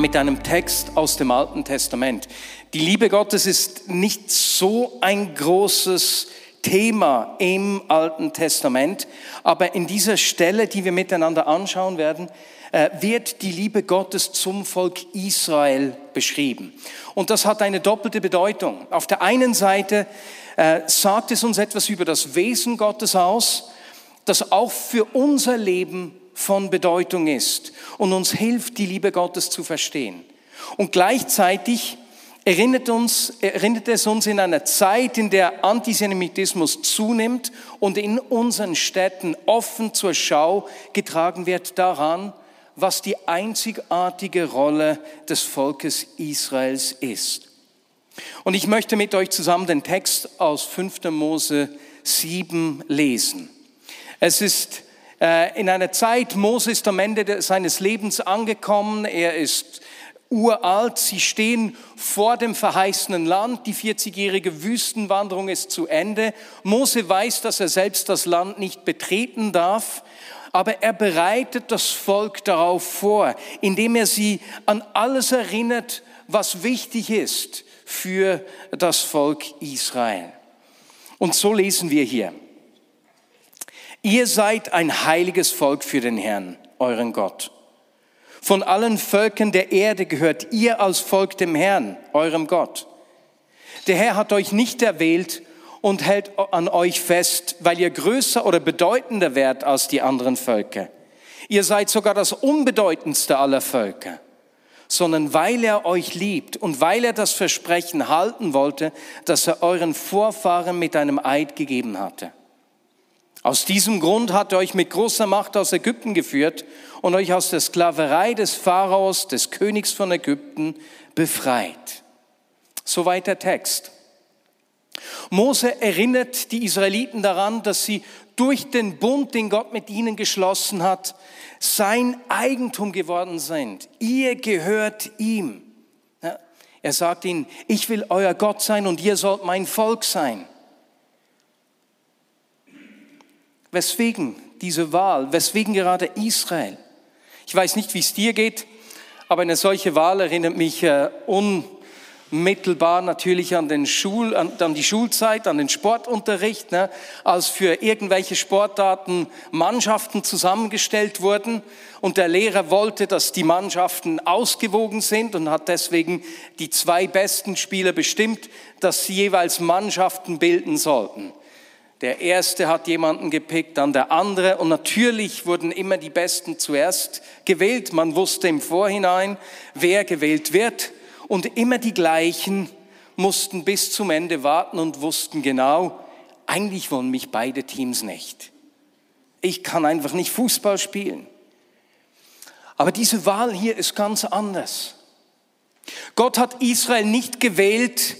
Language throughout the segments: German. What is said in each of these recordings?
mit einem Text aus dem Alten Testament. Die Liebe Gottes ist nicht so ein großes Thema im Alten Testament, aber in dieser Stelle, die wir miteinander anschauen werden, äh, wird die Liebe Gottes zum Volk Israel beschrieben. Und das hat eine doppelte Bedeutung. Auf der einen Seite äh, sagt es uns etwas über das Wesen Gottes aus, das auch für unser Leben von Bedeutung ist und uns hilft, die Liebe Gottes zu verstehen. Und gleichzeitig erinnert, uns, erinnert es uns in einer Zeit, in der Antisemitismus zunimmt und in unseren Städten offen zur Schau getragen wird daran, was die einzigartige Rolle des Volkes Israels ist. Und ich möchte mit euch zusammen den Text aus 5. Mose 7 lesen. Es ist in einer Zeit, Mose ist am Ende seines Lebens angekommen, er ist uralt, sie stehen vor dem verheißenen Land, die 40-jährige Wüstenwanderung ist zu Ende. Mose weiß, dass er selbst das Land nicht betreten darf, aber er bereitet das Volk darauf vor, indem er sie an alles erinnert, was wichtig ist für das Volk Israel. Und so lesen wir hier. Ihr seid ein heiliges Volk für den Herrn, euren Gott. Von allen Völkern der Erde gehört ihr als Volk dem Herrn, eurem Gott. Der Herr hat euch nicht erwählt und hält an euch fest, weil ihr größer oder bedeutender wärt als die anderen Völker. Ihr seid sogar das unbedeutendste aller Völker, sondern weil er euch liebt und weil er das Versprechen halten wollte, das er euren Vorfahren mit einem Eid gegeben hatte. Aus diesem Grund hat er euch mit großer Macht aus Ägypten geführt und euch aus der Sklaverei des Pharaos, des Königs von Ägypten, befreit. Soweit der Text. Mose erinnert die Israeliten daran, dass sie durch den Bund, den Gott mit ihnen geschlossen hat, sein Eigentum geworden sind. Ihr gehört ihm. Er sagt ihnen, ich will euer Gott sein und ihr sollt mein Volk sein. Weswegen diese Wahl? Weswegen gerade Israel? Ich weiß nicht, wie es dir geht, aber eine solche Wahl erinnert mich äh, unmittelbar natürlich an, den Schul, an, an die Schulzeit, an den Sportunterricht, ne, als für irgendwelche Sportarten Mannschaften zusammengestellt wurden und der Lehrer wollte, dass die Mannschaften ausgewogen sind und hat deswegen die zwei besten Spieler bestimmt, dass sie jeweils Mannschaften bilden sollten. Der erste hat jemanden gepickt, dann der andere. Und natürlich wurden immer die Besten zuerst gewählt. Man wusste im Vorhinein, wer gewählt wird. Und immer die gleichen mussten bis zum Ende warten und wussten genau, eigentlich wollen mich beide Teams nicht. Ich kann einfach nicht Fußball spielen. Aber diese Wahl hier ist ganz anders. Gott hat Israel nicht gewählt,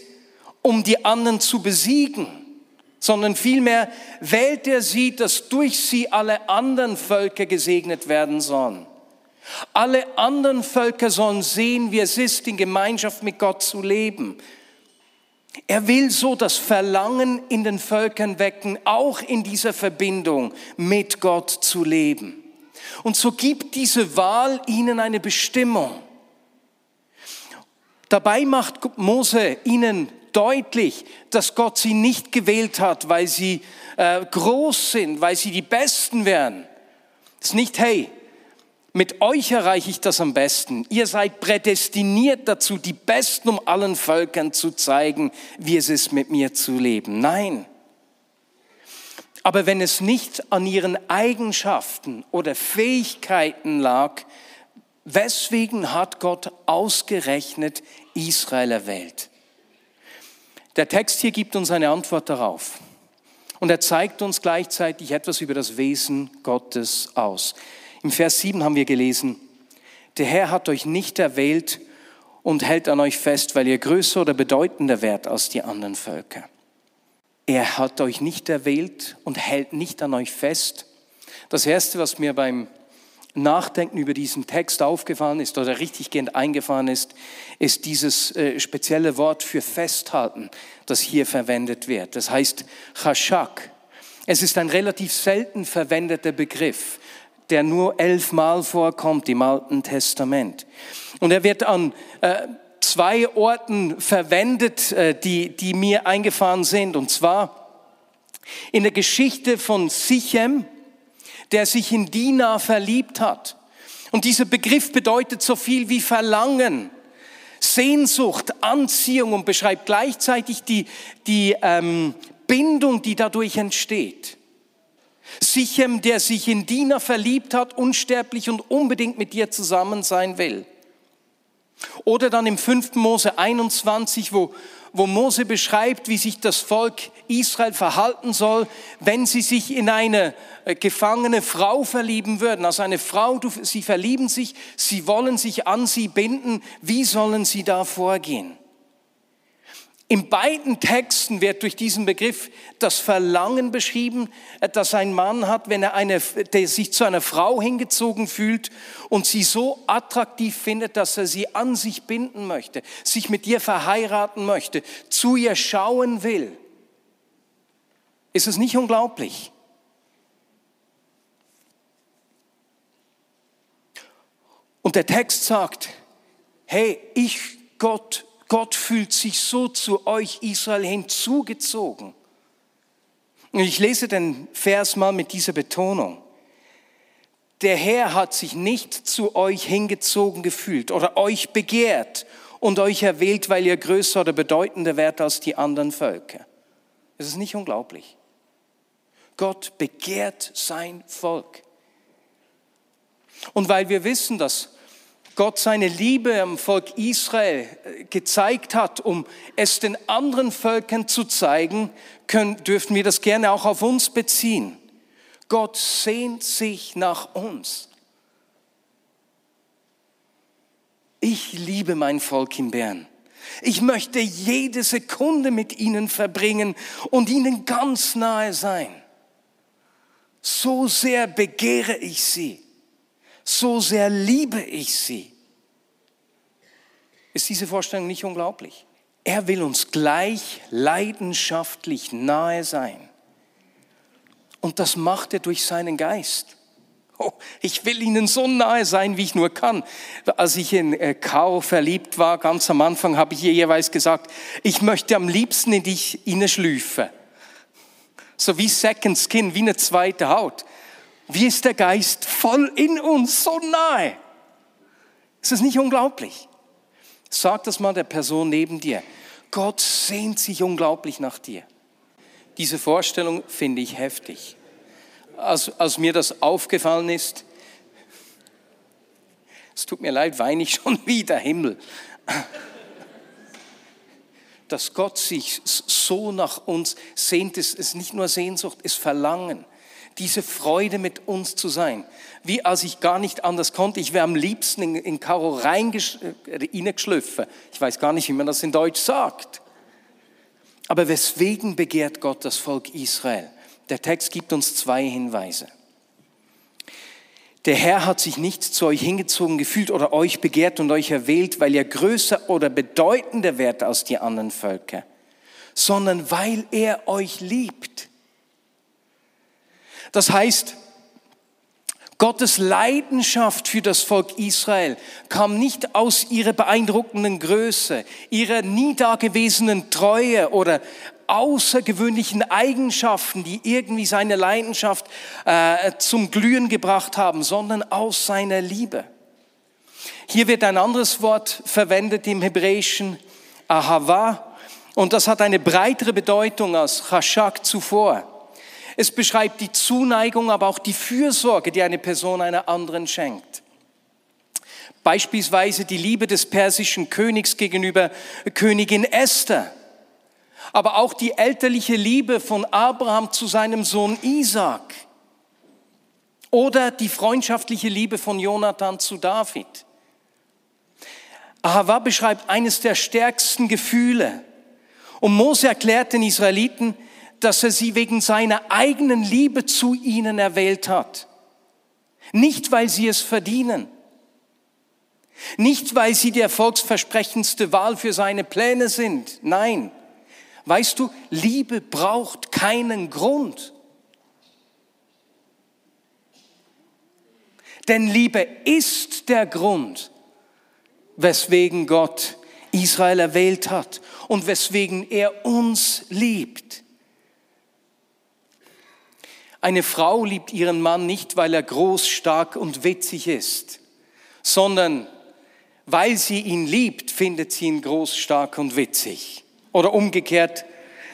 um die anderen zu besiegen sondern vielmehr wählt er sie, dass durch sie alle anderen Völker gesegnet werden sollen. Alle anderen Völker sollen sehen, wie es ist, in Gemeinschaft mit Gott zu leben. Er will so das Verlangen in den Völkern wecken, auch in dieser Verbindung mit Gott zu leben. Und so gibt diese Wahl ihnen eine Bestimmung. Dabei macht Mose ihnen deutlich, dass Gott sie nicht gewählt hat, weil sie äh, groß sind, weil sie die Besten wären. Es ist nicht, hey, mit euch erreiche ich das am besten. Ihr seid prädestiniert dazu, die Besten um allen Völkern zu zeigen, wie es ist, mit mir zu leben. Nein. Aber wenn es nicht an ihren Eigenschaften oder Fähigkeiten lag, weswegen hat Gott ausgerechnet Israel erwählt? Der Text hier gibt uns eine Antwort darauf. Und er zeigt uns gleichzeitig etwas über das Wesen Gottes aus. Im Vers 7 haben wir gelesen, Der Herr hat euch nicht erwählt und hält an euch fest, weil ihr größer oder bedeutender wärt als die anderen Völker. Er hat euch nicht erwählt und hält nicht an euch fest. Das Erste, was mir beim Nachdenken über diesen Text aufgefallen ist oder richtiggehend eingefahren ist, ist dieses äh, spezielle Wort für festhalten, das hier verwendet wird. Das heißt Chashak. Es ist ein relativ selten verwendeter Begriff, der nur elfmal vorkommt im Alten Testament. Und er wird an äh, zwei Orten verwendet, äh, die, die mir eingefahren sind. Und zwar in der Geschichte von Sichem, der sich in Dina verliebt hat. Und dieser Begriff bedeutet so viel wie Verlangen, Sehnsucht, Anziehung und beschreibt gleichzeitig die, die ähm, Bindung, die dadurch entsteht. Sichem, der sich in Dina verliebt hat, unsterblich und unbedingt mit dir zusammen sein will. Oder dann im 5. Mose 21, wo, wo Mose beschreibt, wie sich das Volk Israel verhalten soll, wenn sie sich in eine äh, gefangene Frau verlieben würden. Also eine Frau, sie verlieben sich, sie wollen sich an sie binden. Wie sollen sie da vorgehen? In beiden Texten wird durch diesen Begriff das Verlangen beschrieben, äh, das ein Mann hat, wenn er eine, der sich zu einer Frau hingezogen fühlt und sie so attraktiv findet, dass er sie an sich binden möchte, sich mit ihr verheiraten möchte, zu ihr schauen will. Ist es nicht unglaublich? Und der Text sagt, hey, ich, Gott, Gott fühlt sich so zu euch Israel hinzugezogen. Und ich lese den Vers mal mit dieser Betonung. Der Herr hat sich nicht zu euch hingezogen gefühlt oder euch begehrt und euch erwählt, weil ihr größer oder bedeutender wärt als die anderen Völker. Es ist nicht unglaublich. Gott begehrt sein Volk. Und weil wir wissen, dass Gott seine Liebe am Volk Israel äh, gezeigt hat, um es den anderen Völkern zu zeigen, können, dürfen wir das gerne auch auf uns beziehen. Gott sehnt sich nach uns. Ich liebe mein Volk in Bern. Ich möchte jede Sekunde mit ihnen verbringen und ihnen ganz nahe sein. So sehr begehre ich sie so sehr liebe ich sie. Ist diese Vorstellung nicht unglaublich? Er will uns gleich leidenschaftlich nahe sein. Und das macht er durch seinen Geist. Oh, ich will ihnen so nahe sein, wie ich nur kann. Als ich in äh, Caro verliebt war, ganz am Anfang, habe ich ihr jeweils gesagt, ich möchte am liebsten in dich schlüpfen. So wie Second Skin, wie eine zweite Haut. Wie ist der Geist voll in uns, so nahe? Ist das nicht unglaublich? Sag das mal der Person neben dir. Gott sehnt sich unglaublich nach dir. Diese Vorstellung finde ich heftig. Als, als mir das aufgefallen ist, es tut mir leid, weine ich schon wieder, Himmel. Dass Gott sich so nach uns sehnt, es ist nicht nur Sehnsucht, es ist Verlangen diese Freude mit uns zu sein. Wie als ich gar nicht anders konnte, ich wäre am liebsten in, in Karo reingeschlüpfen. Ich weiß gar nicht, wie man das in Deutsch sagt. Aber weswegen begehrt Gott das Volk Israel? Der Text gibt uns zwei Hinweise. Der Herr hat sich nicht zu euch hingezogen gefühlt oder euch begehrt und euch erwählt, weil ihr größer oder bedeutender wärt als die anderen Völker, sondern weil er euch liebt. Das heißt, Gottes Leidenschaft für das Volk Israel kam nicht aus ihrer beeindruckenden Größe, ihrer nie dagewesenen Treue oder außergewöhnlichen Eigenschaften, die irgendwie seine Leidenschaft äh, zum Glühen gebracht haben, sondern aus seiner Liebe. Hier wird ein anderes Wort verwendet im Hebräischen, Ahava, und das hat eine breitere Bedeutung als Chashak zuvor. Es beschreibt die Zuneigung, aber auch die Fürsorge, die eine Person einer anderen schenkt. Beispielsweise die Liebe des persischen Königs gegenüber Königin Esther. Aber auch die elterliche Liebe von Abraham zu seinem Sohn Isaac. Oder die freundschaftliche Liebe von Jonathan zu David. Ahava beschreibt eines der stärksten Gefühle. Und Mose erklärt den Israeliten, dass er sie wegen seiner eigenen Liebe zu ihnen erwählt hat. Nicht, weil sie es verdienen. Nicht, weil sie die erfolgsversprechendste Wahl für seine Pläne sind. Nein. Weißt du, Liebe braucht keinen Grund. Denn Liebe ist der Grund, weswegen Gott Israel erwählt hat und weswegen er uns liebt. Eine Frau liebt ihren Mann nicht, weil er groß, stark und witzig ist, sondern weil sie ihn liebt, findet sie ihn groß, stark und witzig. Oder umgekehrt,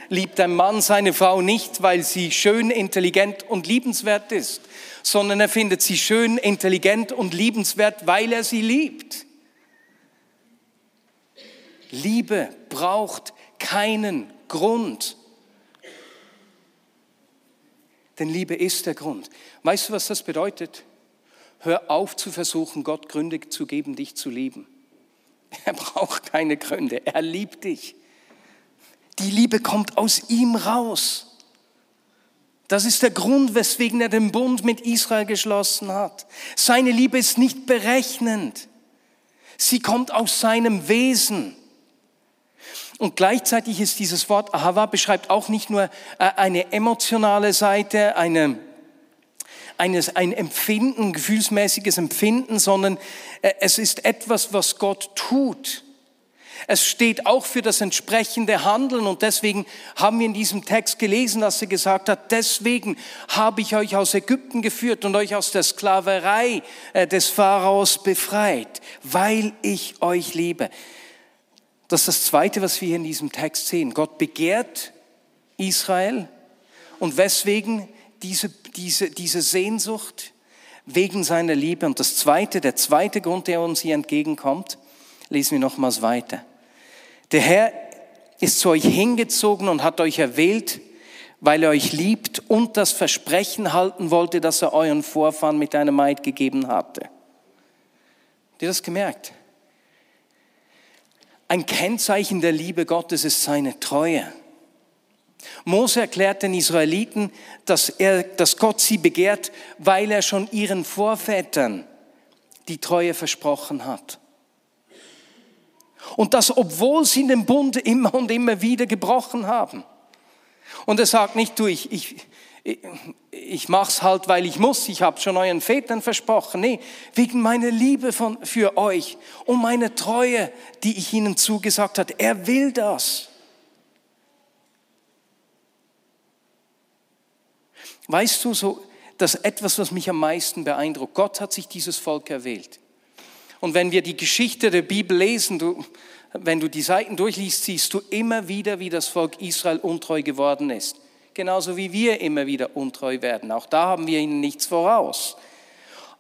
liebt ein Mann seine Frau nicht, weil sie schön, intelligent und liebenswert ist, sondern er findet sie schön, intelligent und liebenswert, weil er sie liebt. Liebe braucht keinen Grund. Denn Liebe ist der Grund. Weißt du, was das bedeutet? Hör auf zu versuchen, Gott Gründe zu geben, dich zu lieben. Er braucht keine Gründe. Er liebt dich. Die Liebe kommt aus ihm raus. Das ist der Grund, weswegen er den Bund mit Israel geschlossen hat. Seine Liebe ist nicht berechnend. Sie kommt aus seinem Wesen. Und gleichzeitig ist dieses Wort Ahava beschreibt auch nicht nur äh, eine emotionale Seite, eine, eines, ein Empfinden, gefühlsmäßiges Empfinden, sondern äh, es ist etwas, was Gott tut. Es steht auch für das entsprechende Handeln und deswegen haben wir in diesem Text gelesen, dass er gesagt hat, deswegen habe ich euch aus Ägypten geführt und euch aus der Sklaverei äh, des Pharaos befreit, weil ich euch liebe. Das ist das Zweite, was wir hier in diesem Text sehen. Gott begehrt Israel und weswegen diese, diese, diese Sehnsucht? Wegen seiner Liebe. Und das Zweite, der zweite Grund, der uns hier entgegenkommt, lesen wir nochmals weiter. Der Herr ist zu euch hingezogen und hat euch erwählt, weil er euch liebt und das Versprechen halten wollte, das er euren Vorfahren mit einer Maid gegeben hatte. Habt ihr das gemerkt? Ein Kennzeichen der Liebe Gottes ist seine Treue. Mose erklärt den Israeliten, dass, er, dass Gott sie begehrt, weil er schon ihren Vorvätern die Treue versprochen hat. Und das, obwohl sie den Bund immer und immer wieder gebrochen haben. Und er sagt nicht, du, ich, ich, ich mach's halt, weil ich muss, ich habe schon euren Vätern versprochen. Nee, wegen meiner Liebe von, für euch und meiner Treue, die ich ihnen zugesagt hat. Er will das. Weißt du, so, das ist etwas, was mich am meisten beeindruckt. Gott hat sich dieses Volk erwählt. Und wenn wir die Geschichte der Bibel lesen, du, wenn du die Seiten durchliest, siehst du immer wieder, wie das Volk Israel untreu geworden ist genauso wie wir immer wieder untreu werden. Auch da haben wir ihnen nichts voraus.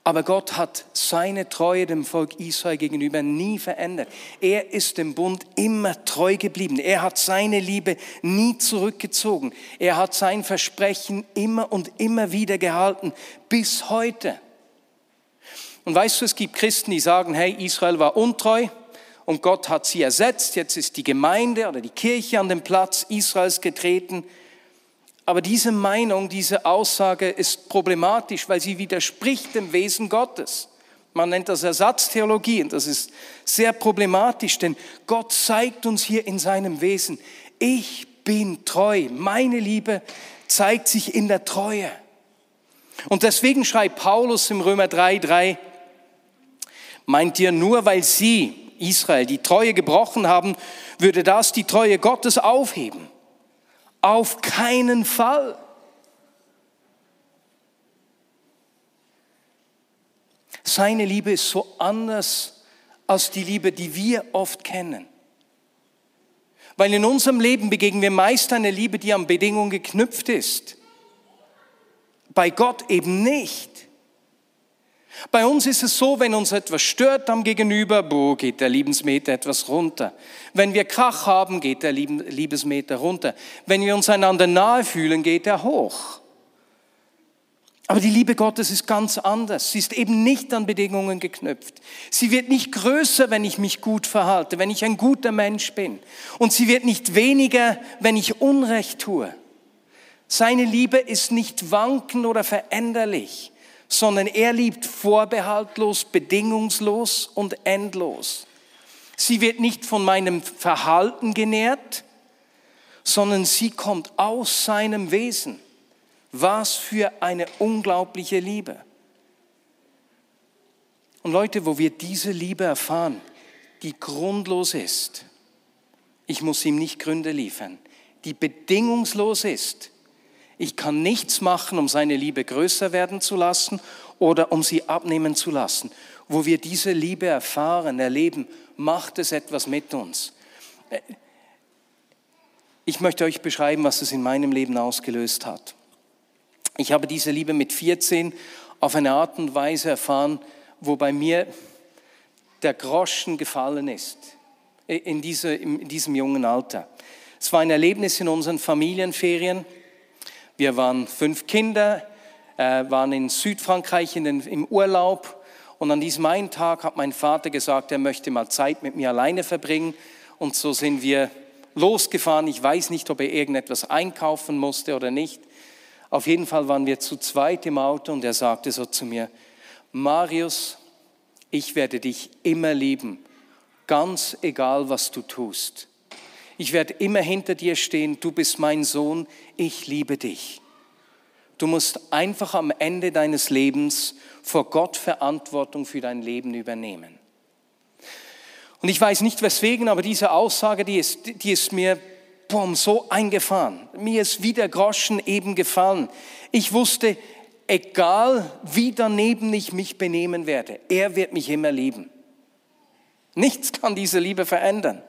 Aber Gott hat seine Treue dem Volk Israel gegenüber nie verändert. Er ist dem Bund immer treu geblieben. Er hat seine Liebe nie zurückgezogen. Er hat sein Versprechen immer und immer wieder gehalten, bis heute. Und weißt du, es gibt Christen, die sagen, hey, Israel war untreu und Gott hat sie ersetzt. Jetzt ist die Gemeinde oder die Kirche an den Platz Israels getreten. Aber diese Meinung, diese Aussage ist problematisch, weil sie widerspricht dem Wesen Gottes. Man nennt das Ersatztheologie und das ist sehr problematisch, denn Gott zeigt uns hier in seinem Wesen, ich bin treu. Meine Liebe zeigt sich in der Treue. Und deswegen schreibt Paulus im Römer 3,3, meint ihr nur, weil sie, Israel, die Treue gebrochen haben, würde das die Treue Gottes aufheben? Auf keinen Fall. Seine Liebe ist so anders als die Liebe, die wir oft kennen. Weil in unserem Leben begegnen wir meist eine Liebe, die an Bedingungen geknüpft ist. Bei Gott eben nicht. Bei uns ist es so, wenn uns etwas stört am Gegenüber, boah, geht der Liebesmeter etwas runter. Wenn wir Krach haben, geht der Liebesmeter runter. Wenn wir uns einander nahe fühlen, geht er hoch. Aber die Liebe Gottes ist ganz anders. Sie ist eben nicht an Bedingungen geknüpft. Sie wird nicht größer, wenn ich mich gut verhalte, wenn ich ein guter Mensch bin. Und sie wird nicht weniger, wenn ich Unrecht tue. Seine Liebe ist nicht wanken oder veränderlich, sondern er liebt vorbehaltlos, bedingungslos und endlos. Sie wird nicht von meinem Verhalten genährt, sondern sie kommt aus seinem Wesen. Was für eine unglaubliche Liebe. Und Leute, wo wir diese Liebe erfahren, die grundlos ist, ich muss ihm nicht Gründe liefern, die bedingungslos ist, ich kann nichts machen, um seine Liebe größer werden zu lassen oder um sie abnehmen zu lassen. Wo wir diese Liebe erfahren, erleben, macht es etwas mit uns. Ich möchte euch beschreiben, was es in meinem Leben ausgelöst hat. Ich habe diese Liebe mit 14 auf eine Art und Weise erfahren, wo bei mir der Groschen gefallen ist, in, diese, in diesem jungen Alter. Es war ein Erlebnis in unseren Familienferien. Wir waren fünf Kinder, äh, waren in Südfrankreich in den, im Urlaub und an diesem einen Tag hat mein Vater gesagt, er möchte mal Zeit mit mir alleine verbringen und so sind wir losgefahren. Ich weiß nicht, ob er irgendetwas einkaufen musste oder nicht. Auf jeden Fall waren wir zu zweit im Auto und er sagte so zu mir, Marius, ich werde dich immer lieben, ganz egal, was du tust. Ich werde immer hinter dir stehen, du bist mein Sohn, ich liebe dich. Du musst einfach am Ende deines Lebens vor Gott Verantwortung für dein Leben übernehmen. Und ich weiß nicht weswegen, aber diese Aussage, die ist, die ist mir boom, so eingefahren. Mir ist wie der Groschen eben gefallen. Ich wusste, egal wie daneben ich mich benehmen werde, er wird mich immer lieben. Nichts kann diese Liebe verändern.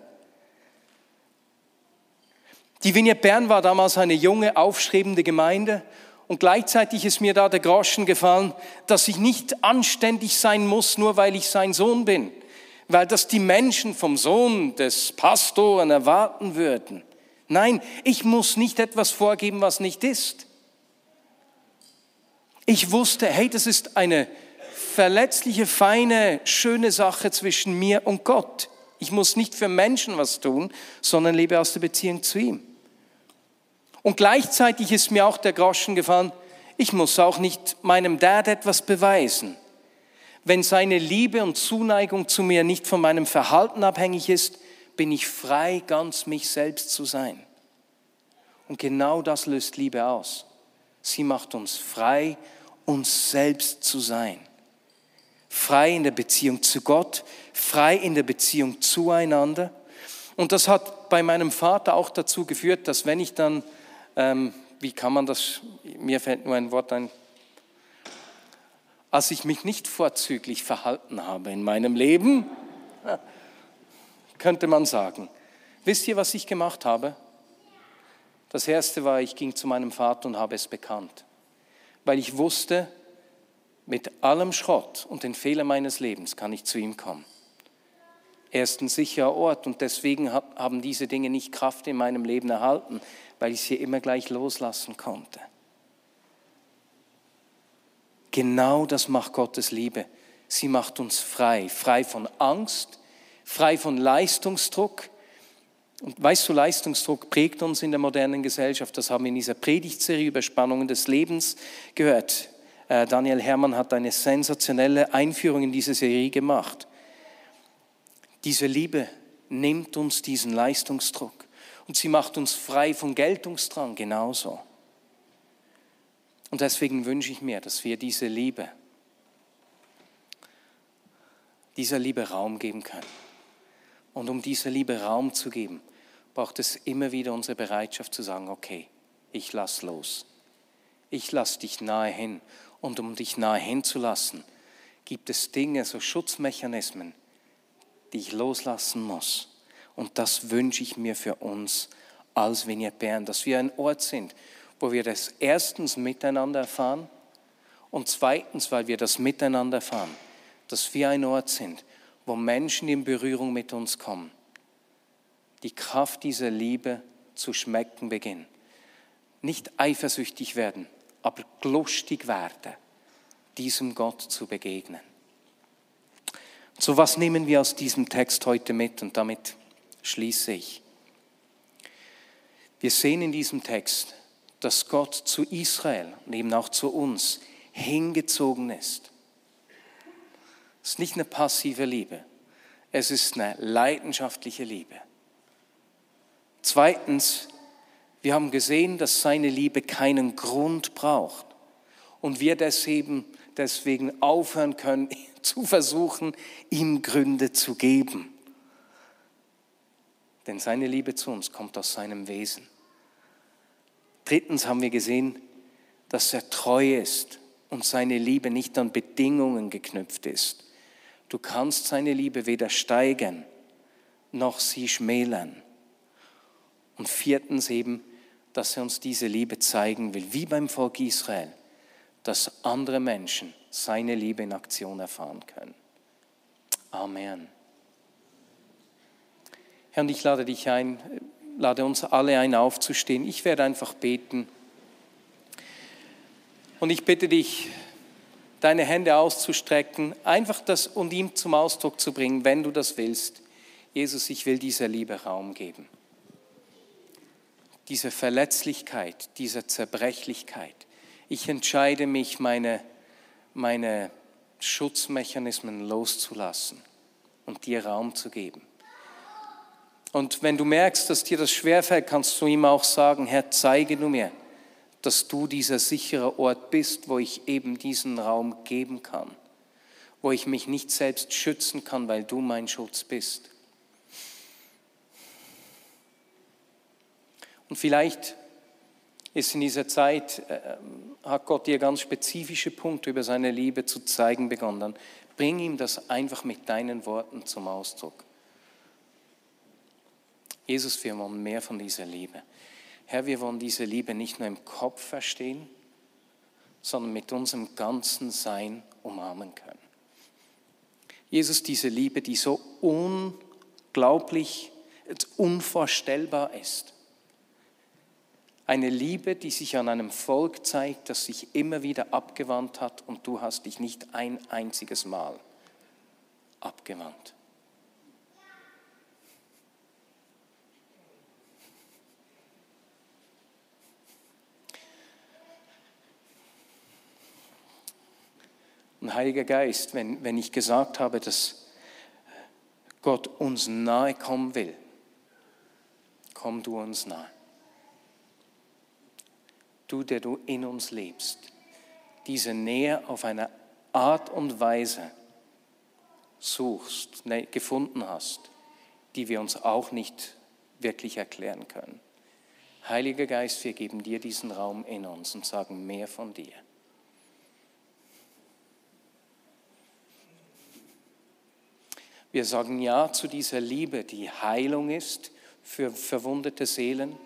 Die Vignette Bern war damals eine junge, aufstrebende Gemeinde und gleichzeitig ist mir da der Groschen gefallen, dass ich nicht anständig sein muss, nur weil ich sein Sohn bin, weil das die Menschen vom Sohn des Pastoren erwarten würden. Nein, ich muss nicht etwas vorgeben, was nicht ist. Ich wusste, hey, das ist eine verletzliche, feine, schöne Sache zwischen mir und Gott. Ich muss nicht für Menschen was tun, sondern lebe aus der Beziehung zu ihm. Und gleichzeitig ist mir auch der Groschen gefallen, ich muss auch nicht meinem Dad etwas beweisen. Wenn seine Liebe und Zuneigung zu mir nicht von meinem Verhalten abhängig ist, bin ich frei, ganz mich selbst zu sein. Und genau das löst Liebe aus. Sie macht uns frei, uns selbst zu sein. Frei in der Beziehung zu Gott, frei in der Beziehung zueinander. Und das hat bei meinem Vater auch dazu geführt, dass wenn ich dann, ähm, wie kann man das, mir fällt nur ein Wort ein, als ich mich nicht vorzüglich verhalten habe in meinem Leben, könnte man sagen. Wisst ihr, was ich gemacht habe? Das erste war, ich ging zu meinem Vater und habe es bekannt, weil ich wusste, mit allem Schrott und den Fehlern meines Lebens kann ich zu ihm kommen. Er ist ein sicherer Ort und deswegen haben diese Dinge nicht Kraft in meinem Leben erhalten, weil ich sie immer gleich loslassen konnte. Genau das macht Gottes Liebe. Sie macht uns frei, frei von Angst, frei von Leistungsdruck. Und weißt du, Leistungsdruck prägt uns in der modernen Gesellschaft. Das haben wir in dieser Predigtserie über Spannungen des Lebens gehört. Äh, Daniel Hermann hat eine sensationelle Einführung in diese Serie gemacht. Diese Liebe nimmt uns diesen Leistungsdruck und sie macht uns frei von Geltungsdrang genauso. Und deswegen wünsche ich mir, dass wir diese Liebe, dieser Liebe Raum geben können. Und um dieser Liebe Raum zu geben, braucht es immer wieder unsere Bereitschaft zu sagen, okay, ich lass los. Ich lass dich nahe hin. Und um dich nahe hinzulassen, gibt es Dinge, so Schutzmechanismen, die ich loslassen muss. Und das wünsche ich mir für uns als Vignette Bern, dass wir ein Ort sind, wo wir das erstens miteinander erfahren und zweitens, weil wir das miteinander erfahren, dass wir ein Ort sind, wo Menschen in Berührung mit uns kommen, die Kraft dieser Liebe zu schmecken beginnen. Nicht eifersüchtig werden aber lustig werden, diesem Gott zu begegnen. So was nehmen wir aus diesem Text heute mit und damit schließe ich. Wir sehen in diesem Text, dass Gott zu Israel und eben auch zu uns hingezogen ist. Es ist nicht eine passive Liebe, es ist eine leidenschaftliche Liebe. Zweitens, wir haben gesehen, dass seine Liebe keinen Grund braucht und wir deswegen, deswegen aufhören können zu versuchen, ihm Gründe zu geben. Denn seine Liebe zu uns kommt aus seinem Wesen. Drittens haben wir gesehen, dass er treu ist und seine Liebe nicht an Bedingungen geknüpft ist. Du kannst seine Liebe weder steigern noch sie schmälern. Und viertens eben, dass er uns diese Liebe zeigen will, wie beim Volk Israel, dass andere Menschen seine Liebe in Aktion erfahren können. Amen. Herr, und ich lade dich ein, lade uns alle ein, aufzustehen. Ich werde einfach beten. Und ich bitte dich, deine Hände auszustrecken, einfach das und ihm zum Ausdruck zu bringen, wenn du das willst. Jesus, ich will dieser Liebe Raum geben. Diese Verletzlichkeit, diese Zerbrechlichkeit. Ich entscheide mich, meine, meine Schutzmechanismen loszulassen und dir Raum zu geben. Und wenn du merkst, dass dir das schwerfällt, kannst du ihm auch sagen, Herr, zeige du mir, dass du dieser sichere Ort bist, wo ich eben diesen Raum geben kann, wo ich mich nicht selbst schützen kann, weil du mein Schutz bist. Und vielleicht ist in dieser Zeit, äh, hat Gott dir ganz spezifische Punkte über seine Liebe zu zeigen begonnen. Dann bring ihm das einfach mit deinen Worten zum Ausdruck. Jesus, wir wollen mehr von dieser Liebe. Herr, wir wollen diese Liebe nicht nur im Kopf verstehen, sondern mit unserem ganzen Sein umarmen können. Jesus, diese Liebe, die so unglaublich, unvorstellbar ist. Eine Liebe, die sich an einem Volk zeigt, das sich immer wieder abgewandt hat und du hast dich nicht ein einziges Mal abgewandt. Und Heiliger Geist, wenn, wenn ich gesagt habe, dass Gott uns nahe kommen will, komm du uns nahe. Du, der du in uns lebst, diese Nähe auf eine Art und Weise suchst, ne, gefunden hast, die wir uns auch nicht wirklich erklären können. Heiliger Geist, wir geben dir diesen Raum in uns und sagen mehr von dir. Wir sagen Ja zu dieser Liebe, die Heilung ist für verwundete Seelen,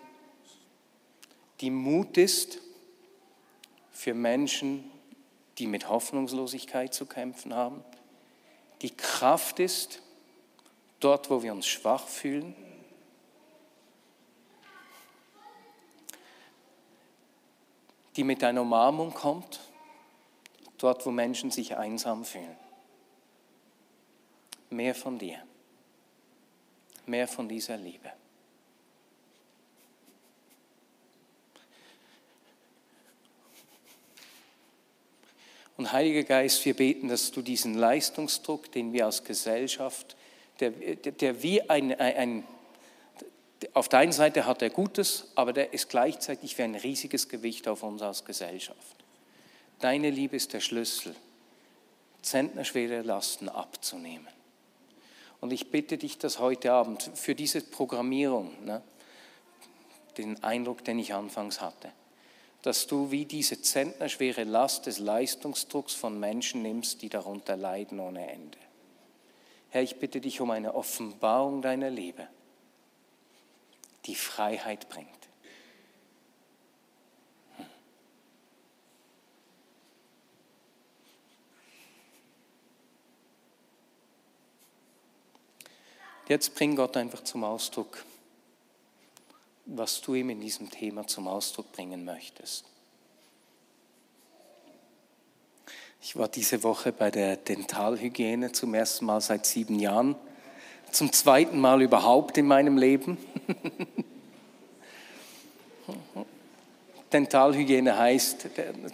die Mut ist für Menschen, die mit Hoffnungslosigkeit zu kämpfen haben, die Kraft ist dort, wo wir uns schwach fühlen, die mit einer Umarmung kommt, dort, wo Menschen sich einsam fühlen mehr von dir, mehr von dieser Liebe. Und Heiliger Geist, wir beten, dass du diesen Leistungsdruck, den wir als Gesellschaft, der, der wie ein, ein, auf der einen Seite hat er Gutes, aber der ist gleichzeitig wie ein riesiges Gewicht auf uns als Gesellschaft. Deine Liebe ist der Schlüssel, zentnerschwere Lasten abzunehmen. Und ich bitte dich, dass heute Abend für diese Programmierung, ne, den Eindruck, den ich anfangs hatte, dass du wie diese zentnerschwere Last des Leistungsdrucks von Menschen nimmst, die darunter leiden ohne Ende. Herr, ich bitte dich um eine Offenbarung deiner Liebe, die Freiheit bringt. Jetzt bring Gott einfach zum Ausdruck, was du ihm in diesem Thema zum Ausdruck bringen möchtest. Ich war diese Woche bei der Dentalhygiene zum ersten Mal seit sieben Jahren. Zum zweiten Mal überhaupt in meinem Leben. Dentalhygiene heißt,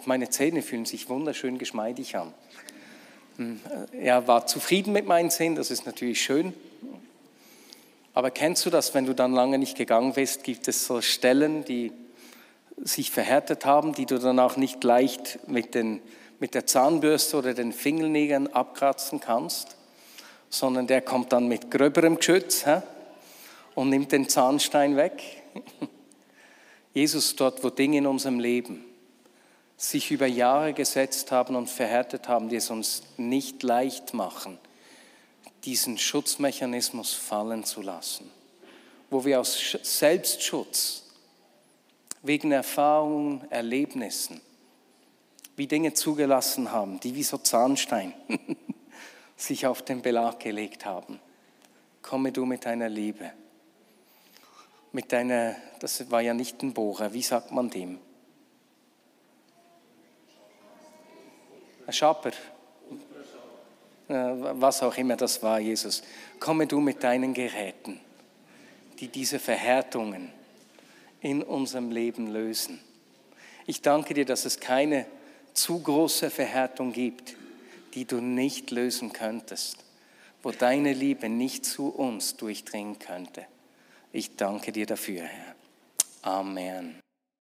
meine Zähne fühlen sich wunderschön geschmeidig an. Hm, er war zufrieden mit meinen Zähnen, das ist natürlich schön. Aber kennst du das, wenn du dann lange nicht gegangen bist, gibt es so Stellen, die sich verhärtet haben, die du danach nicht leicht mit, den, mit der Zahnbürste oder den Fingernägeln abkratzen kannst, sondern der kommt dann mit gröberem Geschütz hä? und nimmt den Zahnstein weg. Jesus, dort, wo Dinge in unserem Leben sich über Jahre gesetzt haben und verhärtet haben, die es uns nicht leicht machen, diesen Schutzmechanismus fallen zu lassen, wo wir aus Selbstschutz, wegen Erfahrungen, Erlebnissen, wie Dinge zugelassen haben, die wie so Zahnstein sich auf den Belag gelegt haben. Komme du mit deiner Liebe, mit deiner, das war ja nicht ein Bohrer, wie sagt man dem? Ein Schapper, was auch immer das war, Jesus. Komme du mit deinen Geräten, die diese Verhärtungen in unserem Leben lösen. Ich danke dir, dass es keine zu große Verhärtung gibt, die du nicht lösen könntest, wo deine Liebe nicht zu uns durchdringen könnte. Ich danke dir dafür, Herr. Amen.